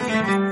Hola,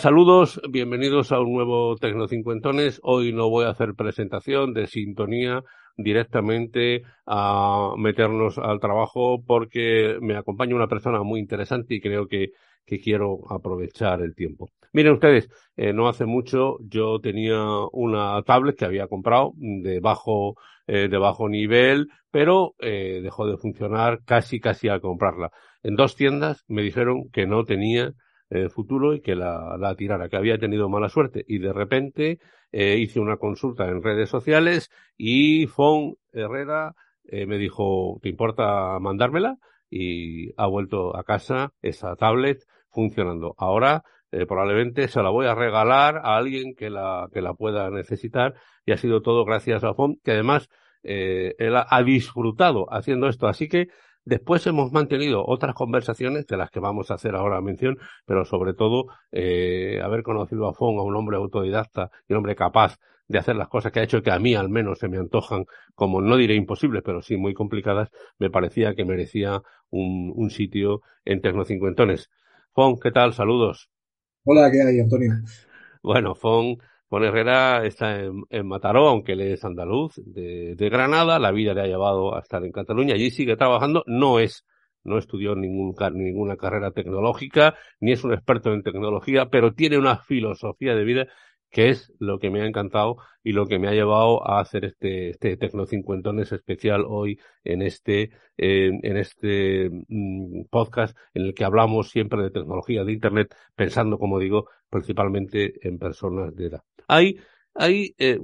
saludos, bienvenidos a un nuevo Tecnocincuentones. Hoy no voy a hacer presentación de sintonía directamente a meternos al trabajo porque me acompaña una persona muy interesante y creo que, que quiero aprovechar el tiempo. Miren ustedes, eh, no hace mucho yo tenía una tablet que había comprado de bajo, eh, de bajo nivel, pero eh, dejó de funcionar casi casi al comprarla. En dos tiendas me dijeron que no tenía eh, futuro y que la, tirara, que había tenido mala suerte. Y de repente eh, hice una consulta en redes sociales y Fon Herrera eh, me dijo, ¿te importa mandármela? Y ha vuelto a casa esa tablet funcionando. Ahora eh, probablemente se la voy a regalar a alguien que la, que la pueda necesitar y ha sido todo gracias a Fon, que además él ha disfrutado haciendo esto. Así que Después hemos mantenido otras conversaciones de las que vamos a hacer ahora mención, pero sobre todo eh, haber conocido a Fon, a un hombre autodidacta y un hombre capaz de hacer las cosas que ha hecho que a mí al menos se me antojan como no diré imposibles, pero sí muy complicadas, me parecía que merecía un, un sitio en Tecnocincuentones. Fon, ¿qué tal? Saludos. Hola, ¿qué hay, Antonio? Bueno, Fon Juan Herrera está en, en, Mataró, aunque él es andaluz, de, de, Granada. La vida le ha llevado a estar en Cataluña. Allí sigue trabajando. No es, no estudió ningún, ninguna carrera tecnológica, ni es un experto en tecnología, pero tiene una filosofía de vida que es lo que me ha encantado y lo que me ha llevado a hacer este, este Tecno Cincuentones especial hoy en este, en este mm, podcast en el que hablamos siempre de tecnología de Internet, pensando, como digo, principalmente en personas de edad. Hay, hay eh,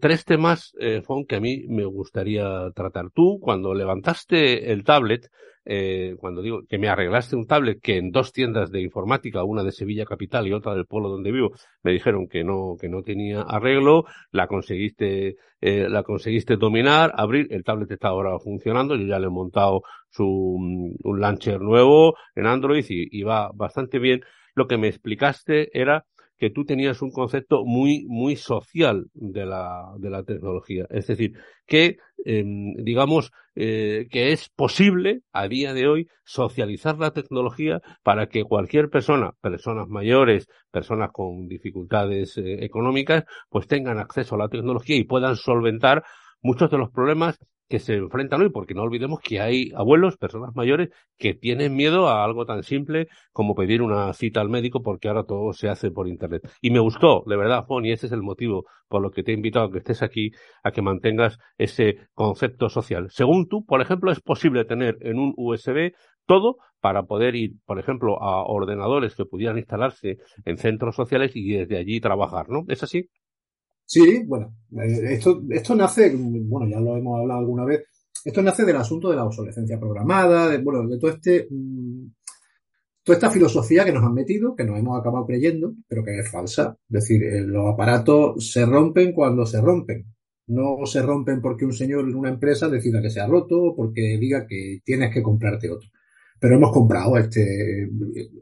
tres temas, eh, Fon, que a mí me gustaría tratar. Tú, cuando levantaste el tablet, eh, cuando digo que me arreglaste un tablet que en dos tiendas de informática, una de Sevilla Capital y otra del pueblo donde vivo, me dijeron que no, que no tenía arreglo, la conseguiste, eh, la conseguiste dominar, abrir, el tablet está ahora funcionando, yo ya le he montado su, un launcher nuevo en Android y va bastante bien. Lo que me explicaste era que tú tenías un concepto muy, muy social de la, de la tecnología. Es decir, que, eh, digamos, eh, que es posible a día de hoy socializar la tecnología para que cualquier persona, personas mayores, personas con dificultades eh, económicas, pues tengan acceso a la tecnología y puedan solventar muchos de los problemas que se enfrentan hoy, porque no olvidemos que hay abuelos, personas mayores, que tienen miedo a algo tan simple como pedir una cita al médico, porque ahora todo se hace por Internet. Y me gustó, de verdad, Juan, y ese es el motivo por lo que te he invitado a que estés aquí, a que mantengas ese concepto social. Según tú, por ejemplo, es posible tener en un USB todo para poder ir, por ejemplo, a ordenadores que pudieran instalarse en centros sociales y desde allí trabajar, ¿no? ¿Es así? Sí, bueno, esto, esto nace, bueno, ya lo hemos hablado alguna vez, esto nace del asunto de la obsolescencia programada, de, bueno, de todo este, mmm, toda esta filosofía que nos han metido, que nos hemos acabado creyendo, pero que es falsa. Es decir, eh, los aparatos se rompen cuando se rompen. No se rompen porque un señor en una empresa decida que se ha roto o porque diga que tienes que comprarte otro. Pero hemos comprado este,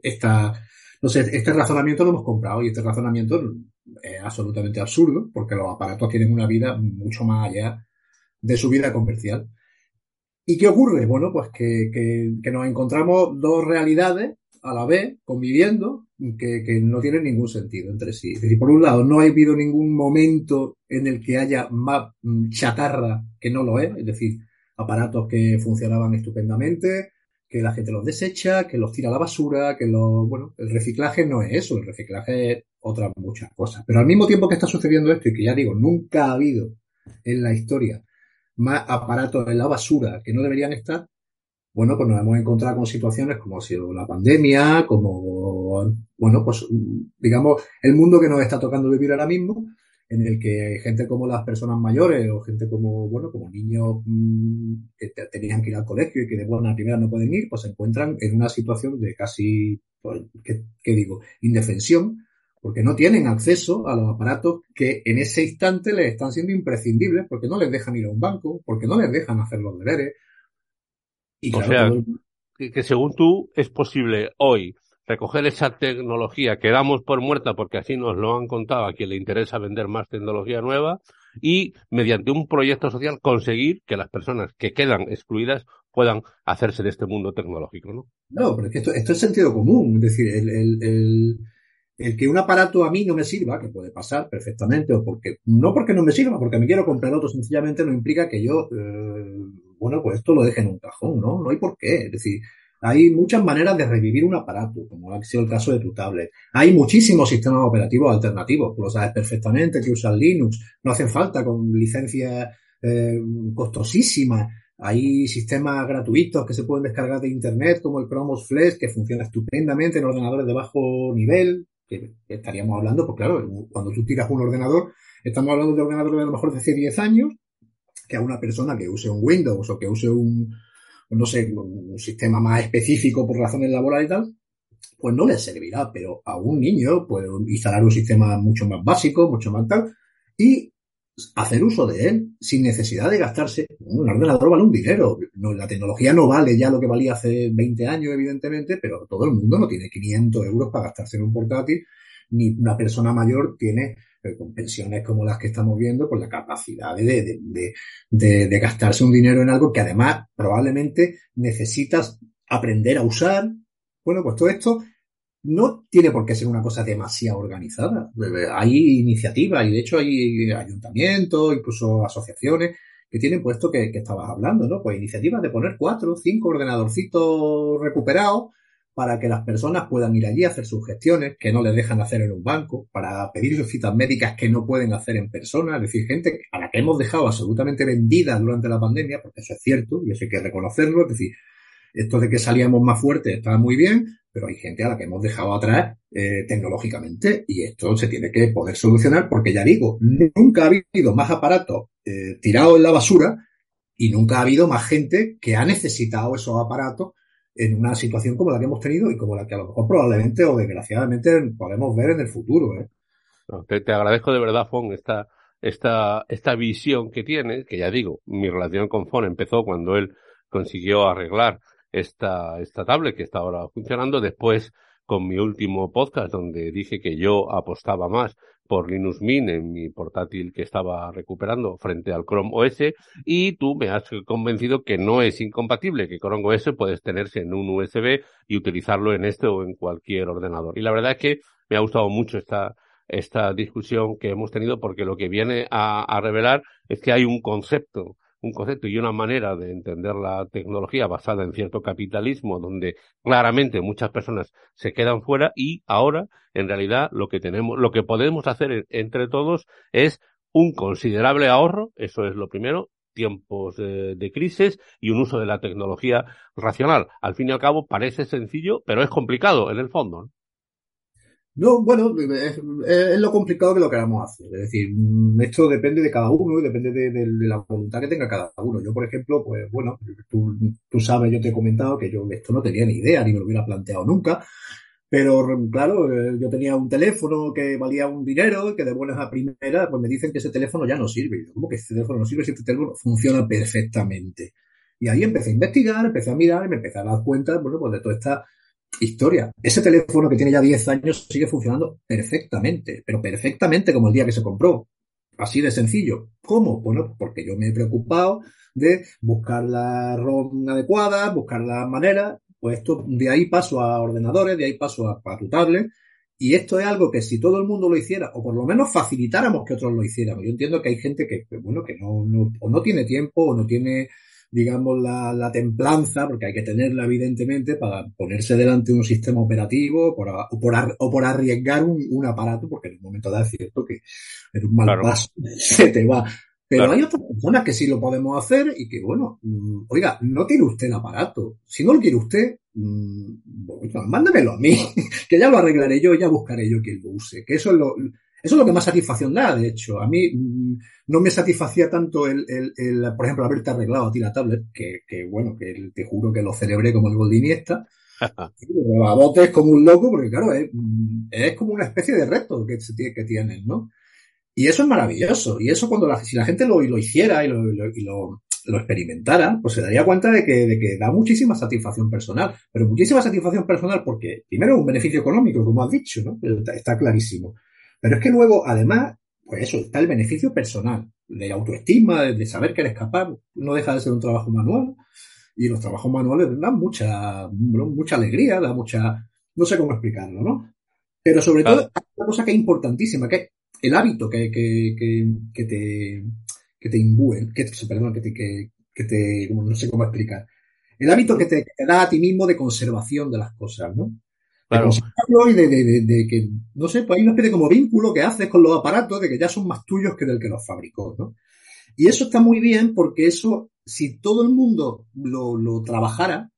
esta, no sé, este razonamiento lo hemos comprado y este razonamiento es absolutamente absurdo porque los aparatos tienen una vida mucho más allá de su vida comercial. ¿Y qué ocurre? Bueno, pues que, nos encontramos dos realidades a la vez conviviendo que, que, no tienen ningún sentido entre sí. Es decir, por un lado, no ha habido ningún momento en el que haya más chatarra que no lo es, es decir, aparatos que funcionaban estupendamente, que la gente los desecha, que los tira a la basura, que los, bueno, el reciclaje no es eso, el reciclaje es otras muchas cosas. Pero al mismo tiempo que está sucediendo esto, y que ya digo, nunca ha habido en la historia más aparatos en la basura que no deberían estar, bueno, pues nos hemos encontrado con situaciones como ha sido la pandemia, como, bueno, pues digamos, el mundo que nos está tocando vivir ahora mismo, en el que gente como las personas mayores o gente como, bueno, como niños mmm, que tenían que ir al colegio y que de buena primera no pueden ir, pues se encuentran en una situación de casi pues, ¿qué, ¿qué, digo? Indefensión, porque no tienen acceso a los aparatos que en ese instante les están siendo imprescindibles, porque no les dejan ir a un banco, porque no les dejan hacer los deberes. Y claro, o sea, todo... que según tú es posible hoy recoger esa tecnología que damos por muerta porque así nos lo han contado a quien le interesa vender más tecnología nueva y mediante un proyecto social conseguir que las personas que quedan excluidas puedan hacerse de este mundo tecnológico, ¿no? No, pero es que esto, esto es sentido común. Es decir, el, el, el, el, que un aparato a mí no me sirva, que puede pasar perfectamente, o porque, no porque no me sirva, porque me quiero comprar otro, sencillamente no implica que yo, eh, bueno, pues esto lo deje en un cajón, ¿no? No hay por qué. Es decir, hay muchas maneras de revivir un aparato, como ha sido el caso de tu tablet. Hay muchísimos sistemas operativos alternativos, tú lo sabes perfectamente, que usan Linux, no hacen falta con licencias eh, costosísimas. Hay sistemas gratuitos que se pueden descargar de internet, como el Chromos Flash, que funciona estupendamente en ordenadores de bajo nivel, que estaríamos hablando, pues claro, cuando tú tiras un ordenador, estamos hablando de ordenadores de a lo mejor de hace 10 años, que a una persona que use un Windows o que use un, no sé, un sistema más específico por razones laborales y tal, pues no le servirá, pero a un niño puede instalar un sistema mucho más básico, mucho más tal, y hacer uso de él sin necesidad de gastarse. Un ordenador vale un dinero. No, la tecnología no vale ya lo que valía hace 20 años, evidentemente, pero todo el mundo no tiene 500 euros para gastarse en un portátil, ni una persona mayor tiene con pensiones como las que estamos viendo, pues la capacidad de, de, de, de, gastarse un dinero en algo que además probablemente necesitas aprender a usar. Bueno, pues todo esto no tiene por qué ser una cosa demasiado organizada. Hay iniciativas y de hecho hay ayuntamientos, incluso asociaciones que tienen puesto que, que estabas hablando, ¿no? Pues iniciativas de poner cuatro, cinco ordenadorcitos recuperados para que las personas puedan ir allí a hacer sus gestiones que no les dejan hacer en un banco, para pedir sus citas médicas que no pueden hacer en persona, es decir, gente a la que hemos dejado absolutamente vendida durante la pandemia, porque eso es cierto y eso hay que reconocerlo, es decir, esto de que salíamos más fuertes está muy bien, pero hay gente a la que hemos dejado atrás eh, tecnológicamente y esto se tiene que poder solucionar porque ya digo, nunca ha habido más aparatos eh, tirados en la basura y nunca ha habido más gente que ha necesitado esos aparatos en una situación como la que hemos tenido y como la que a lo mejor probablemente o desgraciadamente podemos ver en el futuro. ¿eh? Te, te, agradezco de verdad, Fon, esta, esta, esta visión que tienes, que ya digo, mi relación con Fon empezó cuando él consiguió arreglar esta, esta tablet que está ahora funcionando. Después, con mi último podcast, donde dije que yo apostaba más por Linux Mint en mi portátil que estaba recuperando frente al Chrome OS y tú me has convencido que no es incompatible, que Chrome OS puedes tenerse en un USB y utilizarlo en este o en cualquier ordenador. Y la verdad es que me ha gustado mucho esta, esta discusión que hemos tenido porque lo que viene a, a revelar es que hay un concepto un concepto y una manera de entender la tecnología basada en cierto capitalismo donde claramente muchas personas se quedan fuera y ahora en realidad lo que tenemos lo que podemos hacer entre todos es un considerable ahorro, eso es lo primero, tiempos de, crisis y un uso de la tecnología racional. Al fin y al cabo parece sencillo, pero es complicado en el fondo. No, bueno, es, lo complicado que lo queramos hacer. Es decir, mm, esto depende de cada uno y depende de, la voluntad que tenga cada uno. Yo, por ejemplo, pues bueno, tú, sabes, yo te he comentado que yo esto no tenía ni idea, ni me lo hubiera planteado nunca. Pero claro, eh, yo tenía un teléfono que valía un dinero que de buenas a primeras, pues me dicen que ese teléfono ya no sirve. ¿Cómo que ese teléfono no sirve si este teléfono funciona perfectamente? Y ahí empecé a investigar, empecé a mirar y me empecé a dar cuenta, bueno, pues de toda esta historia. Ese teléfono que tiene ya 10 años sigue funcionando perfectamente, pero perfectamente como el día que se compró. Así de sencillo. ¿Cómo? Bueno, porque yo me he preocupado de buscar la ROM adecuada, buscar la manera. Pues esto, de ahí paso a ordenadores, de ahí paso a, a tu tablet. Y esto es algo que si todo el mundo lo hiciera, o por lo menos facilitáramos que otros lo hicieran. Yo entiendo que hay gente que, bueno, que no, no, o no tiene tiempo, o no tiene digamos, la, la, templanza, porque hay que tenerla evidentemente para ponerse delante de un sistema operativo por, o, por, o por arriesgar un, un, aparato, porque en un momento dado es cierto que en un mal claro. paso se te va. Pero claro. hay otras personas que sí lo podemos hacer y que, bueno, mmm, oiga, no tiene usted el aparato. Si no lo quiere usted, mmm, bueno, mándamelo a mí, que ya lo arreglaré yo, ya buscaré yo quien lo use. Que eso es lo, eso es lo que más satisfacción da, de hecho. A mí mmm, no me satisfacía tanto el, el, el, por ejemplo, haberte arreglado a ti la tablet, que, que bueno, que te juro que lo celebré como el gol de Iniesta, a botes como un loco, porque claro, es, es como una especie de reto que, que tienen, ¿no? Y eso es maravilloso. Y eso cuando la, si la gente lo, lo hiciera y lo, y lo, lo experimentara, pues se daría cuenta de que, de que da muchísima satisfacción personal. Pero muchísima satisfacción personal porque, primero, un beneficio económico, como has dicho, ¿no? Está, clarísimo. Pero es que luego, además, pues eso, está el beneficio personal, de autoestima, de, saber que eres capaz, no deja de ser un trabajo manual. Y los trabajos manuales dan mucha, mucha alegría, da mucha, no sé cómo explicarlo, ¿no? Pero sobre todo, hay una cosa que es importantísima, que es el hábito que, que, que, que te, que te imbúen, que, perdón, que te, que, que te, no sé cómo explicar. El hábito que te, da a ti mismo de conservación de las cosas, ¿no? Claro. De y de, de, de, que, no sé, pues hay una especie como vínculo que haces con los aparatos de que ya son más tuyos que del que los fabricó, ¿no? Y eso está muy bien porque eso, si todo el mundo lo, lo trabajara,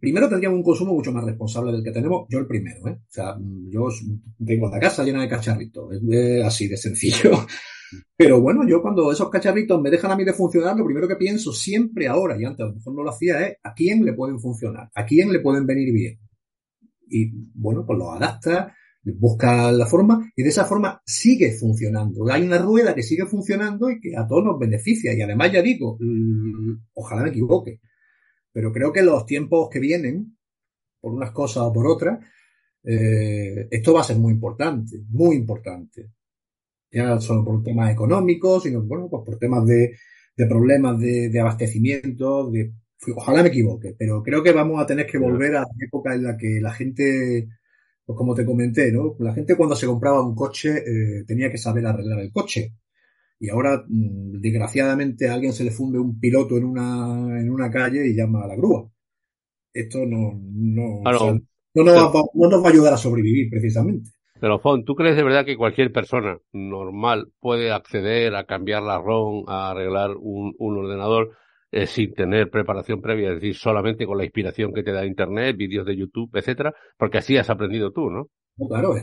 primero tendríamos un consumo mucho más responsable del que tenemos, yo el primero, ¿eh? O sea, yo tengo la casa llena de cacharritos, es así de sencillo. Pero bueno, yo cuando esos cacharritos me dejan a mí de funcionar, lo primero que pienso siempre ahora, y antes a lo mejor no lo hacía, es a quién le pueden funcionar, a quién le pueden venir bien. Y bueno, pues lo adapta, busca la forma y de esa forma sigue funcionando. Hay una rueda que sigue funcionando y que a todos nos beneficia. Y además ya digo, ojalá me equivoque, pero creo que los tiempos que vienen, por unas cosas o por otras, eh, esto va a ser muy importante, muy importante ya solo por temas económicos, sino bueno, pues por temas de, de problemas de, abastecimiento, de, ojalá me equivoque, pero creo que vamos a tener que volver a la época en la que la gente, pues como te comenté, ¿no? La gente cuando se compraba un coche eh, tenía que saber arreglar el coche. Y ahora, mm, desgraciadamente, a alguien se le funde un piloto en una, en una calle y llama a la grúa. Esto no, no, no, nos va, no nos va a ayudar a sobrevivir, precisamente. Pero Fon, ¿tú crees de verdad que cualquier persona normal puede acceder a cambiar la ROM, a arreglar un, un ordenador eh, sin tener preparación previa, es decir, solamente con la inspiración que te da Internet, vídeos de YouTube, etcétera? Porque así has aprendido tú, ¿no? claro,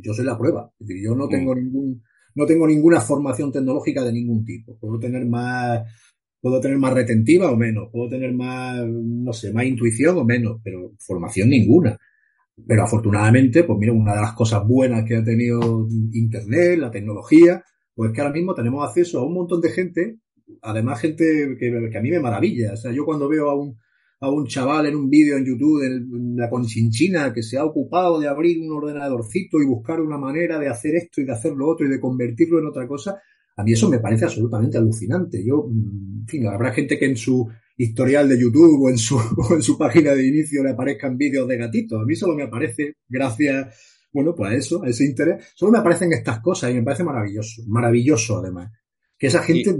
yo soy la prueba. Es decir, yo no tengo mm. ningún, no tengo ninguna formación tecnológica de ningún tipo. Puedo tener más, puedo tener más retentiva o menos, puedo tener más, no sé, más intuición o menos, pero formación ninguna. Pero afortunadamente, pues mira, una de las cosas buenas que ha tenido Internet, la tecnología, pues que ahora mismo tenemos acceso a un montón de gente, además gente que, a mí me maravilla. O sea, yo cuando veo a un, a un chaval en un vídeo en YouTube en la Conchinchina que se ha ocupado de abrir un ordenadorcito y buscar una manera de hacer esto y de hacer lo otro y de convertirlo en otra cosa, a mí eso me parece absolutamente alucinante. Yo, en fin, habrá gente que en su historial de YouTube o en su, en su página de inicio le aparezcan vídeos de gatitos. A mí solo me aparece, gracias, bueno, pues a eso, a ese interés, solo me aparecen estas cosas y me parece maravilloso, maravilloso además. Que esa gente,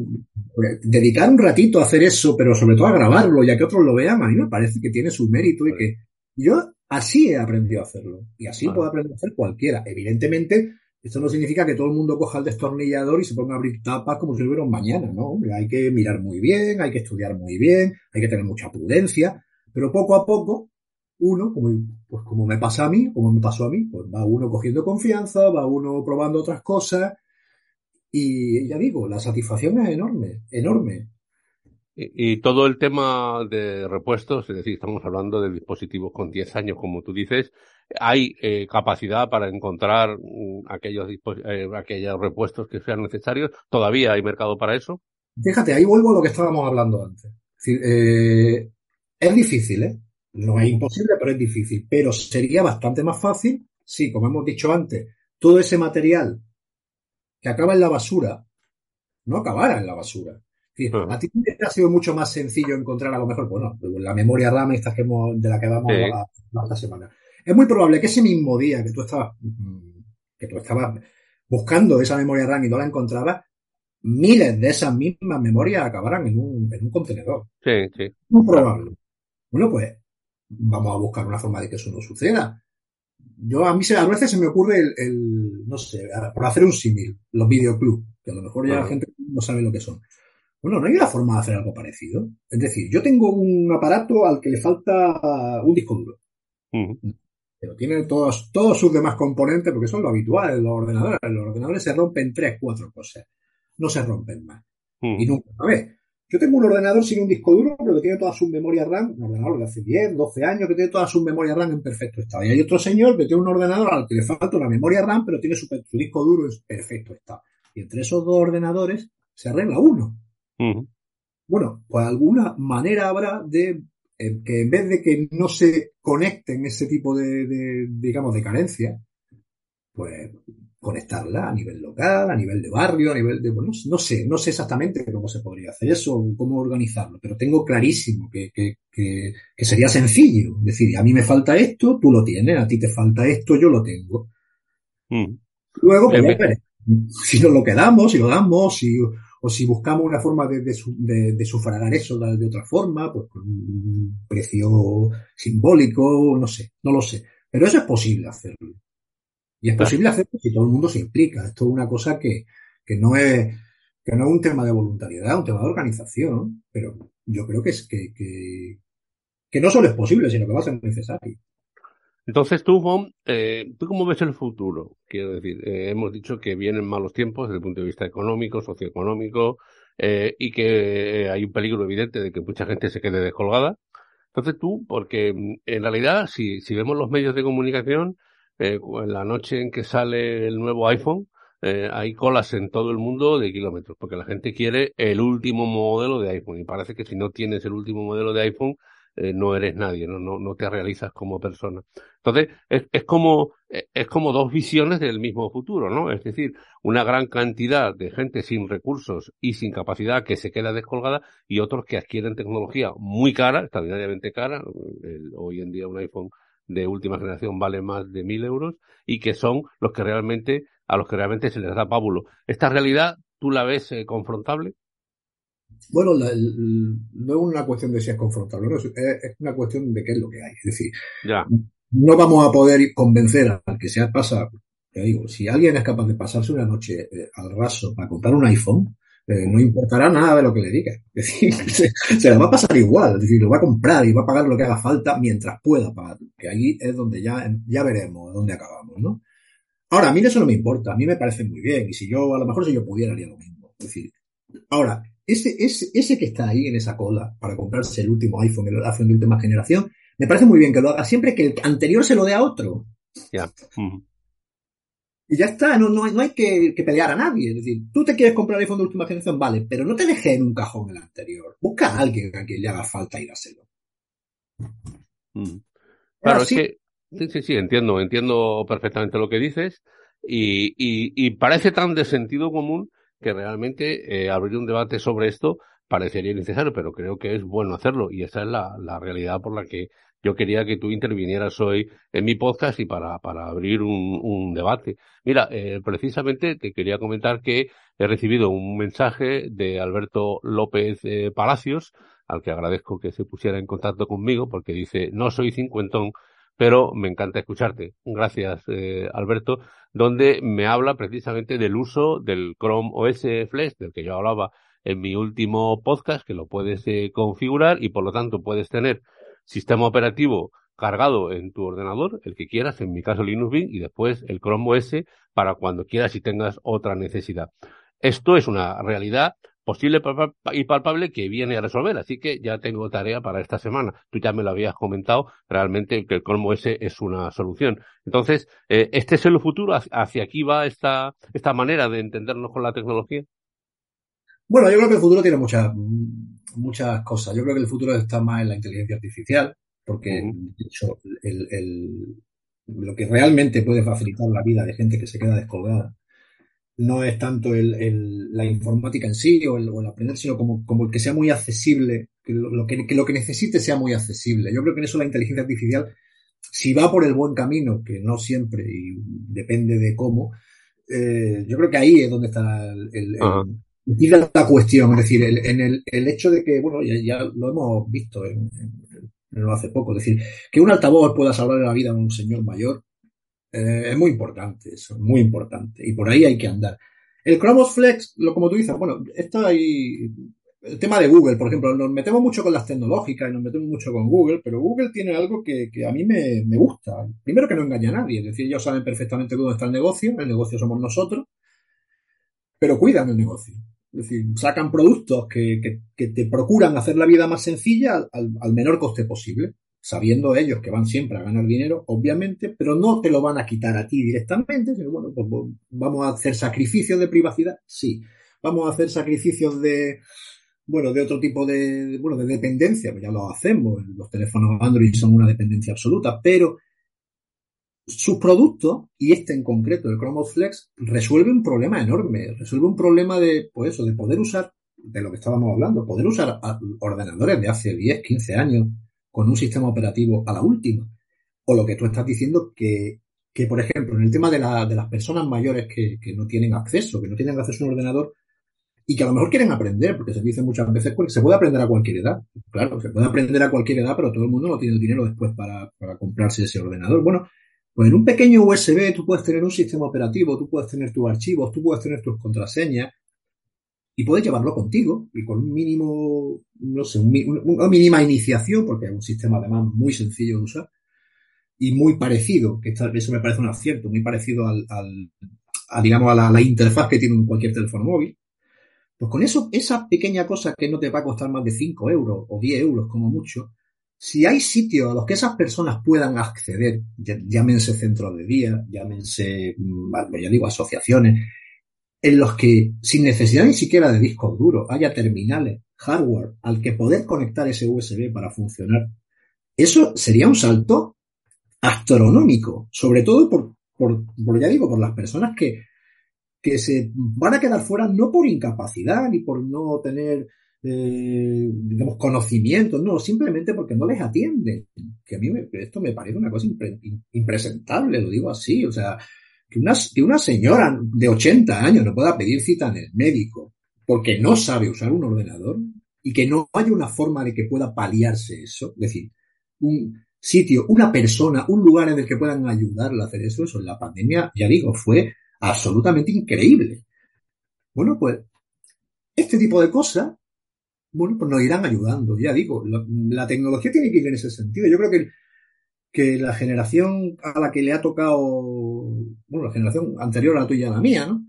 dedicar un ratito a hacer eso, pero sobre todo a grabarlo y a que otros lo vean, a mí me parece que tiene su mérito y que yo así he aprendido a hacerlo. Y así puedo aprender a hacer cualquiera. Evidentemente, esto no significa que todo el mundo coja el destornillador y se ponga a abrir tapas como si hubiera un mañana, ¿no? hay que mirar muy bien, hay que estudiar muy bien, hay que tener mucha prudencia, pero poco a poco, uno, como, pues como me pasa a mí, como me pasó a mí, pues va uno cogiendo confianza, va uno probando otras cosas, y ya digo, la satisfacción es enorme, enorme. Y, todo el tema de repuestos, es decir, estamos hablando de dispositivos con 10 años, como tú dices, hay eh, capacidad para encontrar mm, aquellos, eh, aquellos repuestos que sean necesarios. ¿Todavía hay mercado para eso? Fíjate, ahí vuelvo a lo que estábamos hablando antes. Es, decir, eh, es difícil, ¿eh? No es imposible, pero es difícil. Pero sería bastante más fácil si, como hemos dicho antes, todo ese material que acaba en la basura no acabara en la basura a ti te ha sido mucho más sencillo encontrar a lo mejor, bueno, la memoria RAM esta que hemos, de la que vamos a hablar esta semana. Es muy probable que ese mismo día que tú estabas, que tú estabas buscando esa memoria RAM y no la encontrabas, miles de esas mismas memorias acabarán en un, en un contenedor. Sí, sí. Muy probable. Bueno, pues vamos a buscar una forma de que eso no suceda. Yo a mí a veces se me ocurre el, no sé, por hacer un símil, los videoclubs, que a lo mejor ya la gente no sabe lo que son. Bueno, no hay una forma de hacer algo parecido. Es decir, yo tengo un aparato al que le falta un disco duro. Pero tiene todos, todos sus demás componentes, porque son lo habitual en los ordenadores. Los ordenadores se rompen tres, cuatro cosas. No se rompen más. Y nunca a ver. Yo tengo un ordenador sin un disco duro, pero que tiene toda su memoria RAM, un ordenador de hace 10, 12 años, que tiene toda su memoria RAM en perfecto estado. Y hay otro señor que tiene un ordenador al que le falta una memoria RAM, pero tiene su, disco duro en perfecto estado. Y entre esos dos ordenadores se arregla uno. Bueno, pues alguna manera habrá de eh, que en vez de que no se conecten ese tipo de, de digamos, de carencia, pues conectarla a nivel local, a nivel de barrio, a nivel de, bueno, no sé, no sé exactamente cómo se podría hacer eso, cómo organizarlo, pero tengo clarísimo que, que, que, sería sencillo. Es decir, a mí me falta esto, tú lo tienes, a ti te falta esto, yo lo tengo. Mm. Luego, pues, si nos lo quedamos, si lo damos, si, o si buscamos una forma de, de, de, sufragar eso de, otra forma, pues con un precio simbólico, no sé, no lo sé. Pero eso es posible hacerlo. Y es posible hacerlo si todo el mundo se implica. Esto es una cosa que, que no es que no es un tema de voluntariedad, un tema de organización, pero yo creo que es que, que, que no solo es posible, sino que va a ser necesario. Entonces tú, Juan, eh, ¿tú cómo ves el futuro? Quiero decir, eh, hemos dicho que vienen malos tiempos desde el punto de vista económico, socioeconómico, eh, y que hay un peligro evidente de que mucha gente se quede descolgada. Entonces tú, porque mm, en realidad, si, si vemos los medios de comunicación, eh, en la noche en que sale el nuevo iPhone, eh, hay colas en todo el mundo de kilómetros, porque la gente quiere el último modelo de iPhone y parece que si no tienes el último modelo de iPhone, eh, no eres nadie, ¿no? No, no te realizas como persona. Entonces, es, es, como, es como dos visiones del mismo futuro, ¿no? Es decir, una gran cantidad de gente sin recursos y sin capacidad que se queda descolgada y otros que adquieren tecnología muy cara, extraordinariamente cara. hoy en día un iPhone de última generación vale más de mil euros y que son los que realmente, a los que realmente se les da pábulo. ¿Esta realidad tú la ves eh, confrontable? Bueno, no es una cuestión de si es confrontable, no, es, una cuestión de qué es lo que hay. Es decir, ya. no vamos a poder convencer al que sea pasa, te digo, si alguien es capaz de pasarse una noche eh, al raso para comprar un iPhone, eh, no importará nada de lo que le diga. Es decir, se, se, le va a pasar igual, es decir, lo va a comprar y va a pagar lo que haga falta mientras pueda pagar, que ahí es donde ya, ya veremos dónde acabamos, ¿no? Ahora, a mí eso no me importa, a mí me parece muy bien, y si yo, a lo mejor si yo pudiera haría lo mismo. Es decir, ahora, ese, ese, ese que está ahí en esa cola para comprarse el último iPhone, el iPhone de última generación, me parece muy bien que lo haga siempre que el anterior se lo dé a otro. Ya. Y ya está, no, no, hay, no hay que, pelear a nadie. Es decir, tú te quieres comprar el iPhone de última generación, vale, pero no te dejes en un cajón el anterior. Busca a alguien a quien le haga falta y dáselo. Mm. Claro, es que, sí, sí, sí, entiendo, entiendo perfectamente lo que dices. Y, y, y parece tan de sentido común que realmente eh, abrir un debate sobre esto parecería necesario, pero creo que es bueno hacerlo. Y esa es la, la realidad por la que yo quería que tú intervinieras hoy en mi podcast y para, para abrir un, un debate. Mira, eh, precisamente te quería comentar que he recibido un mensaje de Alberto López eh, Palacios, al que agradezco que se pusiera en contacto conmigo, porque dice, no soy cincuentón, pero me encanta escucharte. Gracias, eh, Alberto, donde me habla precisamente del uso del Chrome OS Flex, del que yo hablaba en mi último podcast, que lo puedes eh, configurar y por lo tanto puedes tener sistema operativo cargado en tu ordenador, el que quieras, en mi caso Linux Mint, y después el Chrome OS para cuando quieras y tengas otra necesidad. Esto es una realidad posible y palpable que viene a resolver, así que ya tengo tarea para esta semana. Tú ya me lo habías comentado, realmente que el Chrome OS es una solución. Entonces, eh, ¿este es el futuro? ¿Hacia aquí va esta, esta manera de entendernos con la tecnología? Bueno, yo creo que el futuro tiene muchas, muchas cosas. Yo creo que el futuro está más en la inteligencia artificial, porque de hecho, el, el, lo que realmente puede facilitar la vida de gente que se queda descolgada no es tanto el, la informática en sí o el, o el aprender, sino como, como, el que sea muy accesible, que lo, que, que lo que necesite sea muy accesible. Yo creo que en eso la inteligencia artificial, si va por el buen camino, que no siempre y depende de cómo, eh, yo creo que ahí es donde está el, el, la cuestión, es decir, el, en el, el, hecho de que, bueno, ya, ya lo hemos visto en, no hace poco, es decir, que un altavoz pueda salvar la vida a un señor mayor eh, es muy importante, eso, muy importante, y por ahí hay que andar. El Chromos Flex, lo como tú dices, bueno, esto hay el tema de Google, por ejemplo, nos metemos mucho con las tecnológicas y nos metemos mucho con Google, pero Google tiene algo que, que a mí me, me, gusta. Primero que no engaña a nadie, es decir, ellos saben perfectamente dónde está el negocio, el negocio somos nosotros, pero cuidan el negocio. Es decir, sacan productos que, te procuran hacer la vida más sencilla al, menor coste posible, sabiendo ellos que van siempre a ganar dinero, obviamente, pero no te lo van a quitar a ti directamente, sino bueno, pues vamos a hacer sacrificios de privacidad, sí. Vamos a hacer sacrificios de, bueno, de otro tipo de, bueno, de dependencia, pues ya lo hacemos. Los teléfonos Android son una dependencia absoluta, pero sus productos, y este en concreto, el Chromebook Flex, resuelve un problema enorme. Resuelve un problema de, pues eso, de poder usar, de lo que estábamos hablando, poder usar ordenadores de hace 10, 15 años con un sistema operativo a la última. O lo que tú estás diciendo, que, que por ejemplo, en el tema de, la, de las personas mayores que, que no tienen acceso, que no tienen acceso a un ordenador, y que a lo mejor quieren aprender, porque se dice muchas veces que se puede aprender a cualquier edad. Claro, se puede aprender a cualquier edad, pero todo el mundo no tiene el dinero después para, para comprarse ese ordenador. Bueno, pues en un pequeño USB tú puedes tener un sistema operativo, tú puedes tener tus archivos, tú puedes tener tus contraseñas y puedes llevarlo contigo y con un mínimo, no sé, una mínima iniciación, porque es un sistema además muy sencillo de usar y muy parecido, que eso me parece un acierto, muy parecido al, a, digamos, a la, la interfaz que tiene cualquier teléfono móvil. Pues con eso, esa pequeña cosa que no te va a costar más de 5 euros o 10 euros como mucho, si hay sitios a los que esas personas puedan acceder, llámense centros de día, llámense, mm, ya digo, asociaciones, en los que sin necesidad ni siquiera de discos duros haya terminales, hardware al que poder conectar ese USB para funcionar, eso sería un salto astronómico, sobre todo por, por, por ya digo, por las personas que, que se van a quedar fuera no por incapacidad ni por no tener, eh, digamos, conocimientos, no, simplemente porque no les atienden. Que a mí esto me parece una cosa impresentable, lo digo así, o sea, que una, que una señora de 80 años no pueda pedir cita en el médico porque no sabe usar un ordenador y que no haya una forma de que pueda paliarse eso, es decir, un sitio, una persona, un lugar en el que puedan ayudarla a hacer eso, eso en la pandemia, ya digo, fue absolutamente increíble. Bueno, pues este tipo de cosas, bueno, pues nos irán ayudando. Ya digo, la, tecnología tiene que ir en ese sentido. Yo creo que, que la generación a la que le ha tocado, bueno, la generación anterior a la tuya a la mía, ¿no?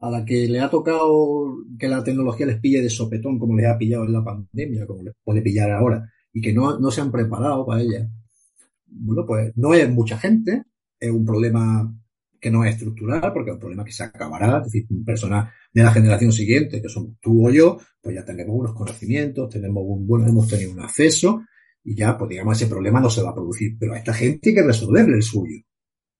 A la que le ha tocado que la tecnología les pille de sopetón como les ha pillado en la pandemia, como les puede pillar ahora, y que no, no se han preparado para ella. Bueno, pues no es mucha gente, es un problema que no es estructural, porque es un problema que se acabará, es decir, personas de la generación siguiente, que son tú o yo, pues ya tenemos unos conocimientos, tenemos un, bueno, hemos tenido un acceso, y ya, pues digamos, ese problema no se va a producir. Pero a esta gente hay que resolverle el suyo.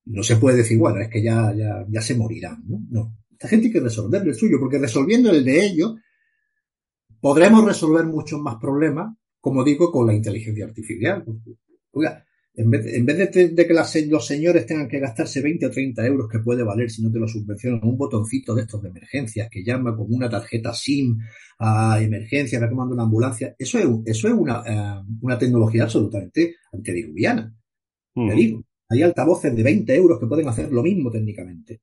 No se puede decir, bueno, es que ya, ya, ya se morirán, ¿no? No. Esta gente hay que resolverle el suyo, porque resolviendo el de ellos, podremos resolver muchos más problemas, como digo, con la inteligencia artificial. Oiga, en vez, de, que los señores tengan que gastarse 20 o 30 euros que puede valer si no te lo subvencionan, un botoncito de estos de emergencias que llama con una tarjeta SIM a emergencia, recomando una ambulancia, eso es, eso es una, eh, una tecnología absolutamente antediluviana. Mm. digo, hay altavoces de 20 euros que pueden hacer lo mismo técnicamente.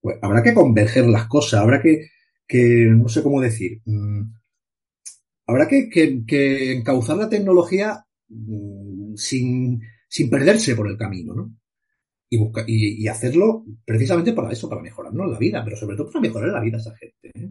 Pues habrá que converger las cosas, habrá que, que no sé cómo decir, mm, habrá que, que, que encauzar la tecnología Mm, sin, sin perderse por el camino, ¿no? Y, busca, y, hacerlo precisamente para eso, para mejorarnos la vida, pero sobre todo para mejorar la vida a esa gente. ¿eh?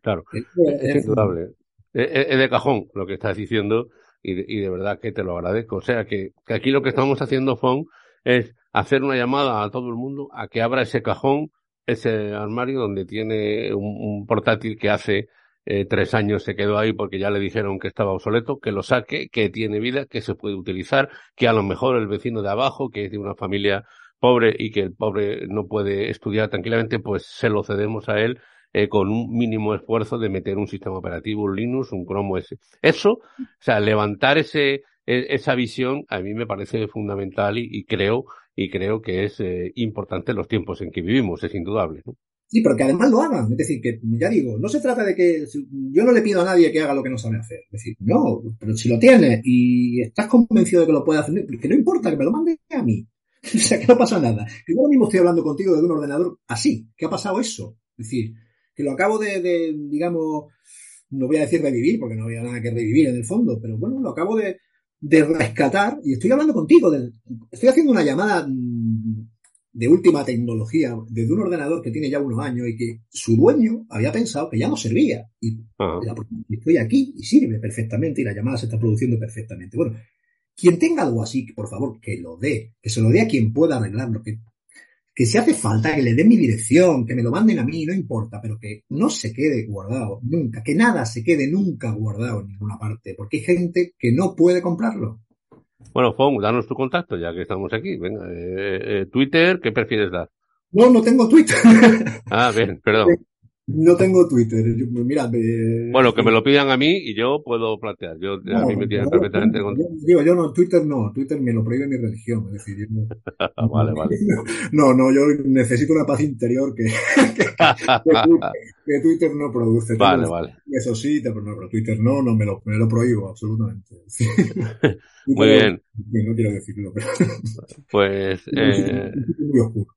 Claro, es, indudable. Es, de cajón lo que estás diciendo y de, y de verdad que te lo agradezco. O sea que, que aquí lo que estamos haciendo, Fon, es hacer una llamada a todo el mundo a que abra ese cajón, ese armario donde tiene un portátil que hace eh, tres años se quedó ahí porque ya le dijeron que estaba obsoleto, que lo saque, que tiene vida, que se puede utilizar, que a lo mejor el vecino de abajo, que es de una familia pobre y que el pobre no puede estudiar tranquilamente, pues se lo cedemos a él eh, con un mínimo esfuerzo de meter un sistema operativo, un Linux, un Chrome OS. Eso, o sea, levantar ese, e, esa visión a mí me parece fundamental y, creo y creo que es eh, importante los tiempos en que vivimos, es indudable. ¿no? Sí, pero que además lo hagan. Es decir, que ya digo, no se trata de que yo no le pido a nadie que haga lo que no sabe hacer. Es decir, no, pero si lo tienes y estás convencido de que lo puede hacer, que no importa, que me lo mande a mí. o sea, que no pasa nada. Yo ahora mismo estoy hablando contigo de un ordenador así. ¿Qué ha pasado eso? Es decir, que lo acabo de, de digamos, no voy a decir revivir, porque no había nada que revivir en el fondo, pero bueno, lo acabo de, de rescatar y estoy hablando contigo. De, estoy haciendo una llamada de última tecnología, desde un ordenador que tiene ya unos años y que su dueño había pensado que ya no servía. Y estoy aquí y sirve perfectamente y la llamada se está produciendo perfectamente. Bueno, quien tenga algo así, por favor, que lo dé, que se lo dé a quien pueda arreglarlo, que, que si hace falta que le dé mi dirección, que me lo manden a mí, no importa, pero que no se quede guardado nunca, que nada se quede nunca guardado en ninguna parte, porque hay gente que no puede comprarlo. Bueno, Fong, danos tu contacto ya que estamos aquí. Venga, eh, eh, Twitter, ¿qué prefieres dar? No, no tengo Twitter. Ah, bien, perdón. No tengo Twitter. Mira, bueno, que me lo pidan a mí y yo puedo plantear. Yo, a mí me tienen perfectamente con... Digo, yo no, Twitter no. Twitter me lo prohíbe mi religión. Es decir, yo no, vale, vale. No, no, yo necesito una paz interior que, que, Twitter no produce. Vale, vale. Eso sí, pero, no, pero Twitter no, no me lo, me lo prohíbo absolutamente. Muy bien. No quiero decirlo, pero... Pues... Eh... Muy oscuro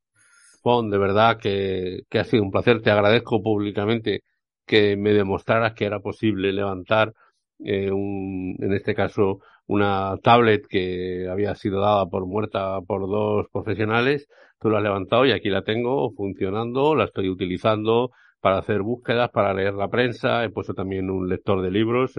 de verdad que, ha sido un placer. Te agradezco públicamente que me demostraras que era posible levantar eh, un, en este caso una tablet que había sido dada por muerta por dos profesionales. Tú la has levantado y aquí la tengo funcionando, la estoy utilizando para hacer búsquedas, para leer la prensa. He puesto también un lector de libros,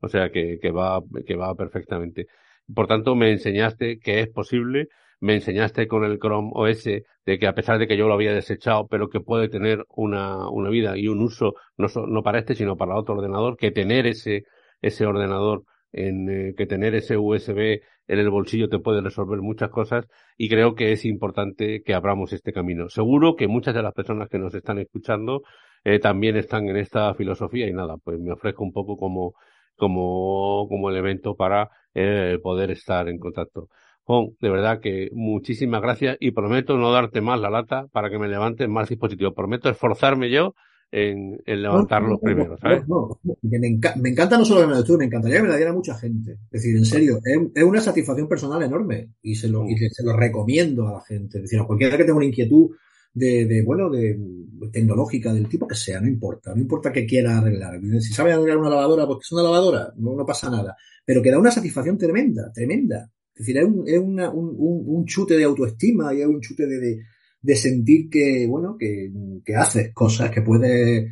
o sea que, que va, que va perfectamente. Por tanto, me enseñaste que es posible me enseñaste con el Chrome OS de que a pesar de que yo lo había desechado, pero que puede tener una, una vida y un uso, no, no para este, sino para otro ordenador, que tener ese, ese ordenador en eh, que tener ese USB en el bolsillo te puede resolver muchas cosas y creo que es importante que abramos este camino. Seguro que muchas de las personas que nos están escuchando eh, también están en esta filosofía y nada, pues me ofrezco un poco como como como elemento para eh, poder estar en contacto. De verdad que muchísimas gracias y prometo no darte más la lata para que me levanten más dispositivos. Prometo esforzarme yo en, levantarlos primero, ¿sabes? me, encanta no solo que me lo me encantaría que me la diera mucha gente. Es decir, en serio, es, una satisfacción personal enorme y se, lo, y mm. se lo recomiendo a la gente. Es decir, a cualquiera que tenga una inquietud de, de, bueno, de tecnológica, del tipo que sea, no importa, no importa que quiera arreglar. Si sabe arreglar una lavadora, porque es una lavadora, no, no pasa nada. Pero que da una satisfacción tremenda, tremenda. Es decir, es un, es una, un, un, chute de autoestima y es un chute de, de, sentir que, bueno, que, que, haces cosas, que puedes,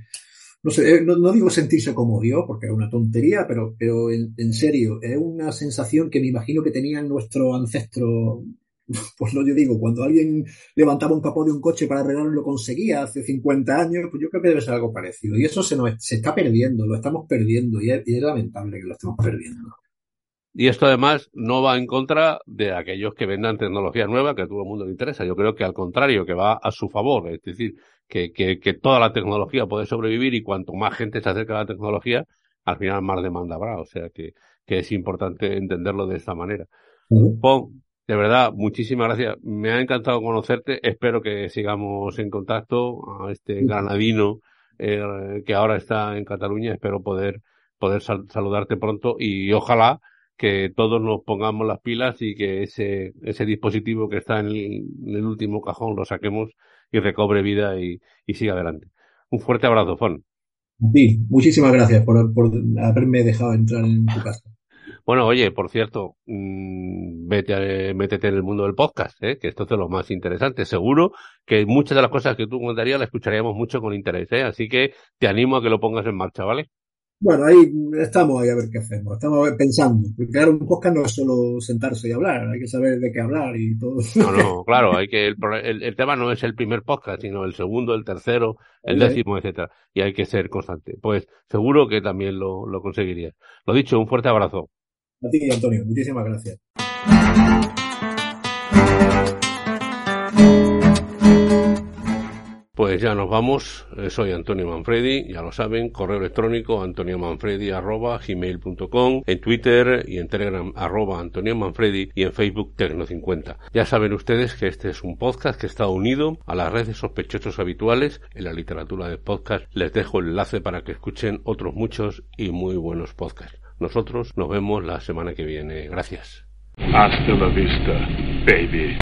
no sé, eh, no, digo sentirse como Dios, porque es una tontería, pero, pero en, en, serio, es una sensación que me imagino que tenían nuestros ancestros, pues lo yo digo, cuando alguien levantaba un capó de un coche para arreglarlo lo conseguía hace 50 años, pues yo creo que debe ser algo parecido. Y eso se nos se está perdiendo, lo estamos perdiendo, y es lamentable que lo estemos perdiendo. Y esto además no va en contra de aquellos que vendan tecnología nueva que a todo el mundo le interesa. Yo creo que al contrario, que va a su favor. Es decir, que, que, que toda la tecnología puede sobrevivir y cuanto más gente se acerca a la tecnología, al final más demanda habrá. O sea que, que es importante entenderlo de esta manera. Pon, de verdad, muchísimas gracias. Me ha encantado conocerte. Espero que sigamos en contacto a este granadino eh, que ahora está en Cataluña. Espero poder, poder saludarte pronto y ojalá que todos nos pongamos las pilas y que ese, ese dispositivo que está en el, último cajón lo saquemos y recobre vida y, siga adelante. Un fuerte abrazo, Fon. Sí, muchísimas gracias por, por haberme dejado entrar en tu casa. Bueno, oye, por cierto, mmm, vete, métete en el mundo del podcast, ¿eh? que esto es lo más interesante. Seguro que muchas de las cosas que tú contarías las escucharíamos mucho con interés, ¿eh? así que te animo a que lo pongas en marcha, ¿vale? Bueno, ahí estamos ahí a ver qué hacemos. Estamos pensando. Porque crear un podcast no es solo sentarse y hablar, hay que saber de qué hablar y todo. No, no, claro, hay que el, el, tema no es el primer podcast, sino el segundo, el tercero, el décimo, etcétera. Y hay que ser constante. Pues seguro que también lo, lo conseguirías. Lo dicho, un fuerte abrazo. A ti, Antonio. Muchísimas gracias. Pues ya nos vamos. Eh, soy Antonio Manfredi, ya lo saben, correo electrónico antoniomanfredi.gmail.com, en Twitter y en Telegram arroba Antonio Manfredi y en Facebook Tecno50. Ya saben ustedes que este es un podcast que está unido a las redes sospechosos habituales en la literatura de podcast. Les dejo el enlace para que escuchen otros muchos y muy buenos podcasts. Nosotros nos vemos la semana que viene. Gracias. Hasta la vista, baby.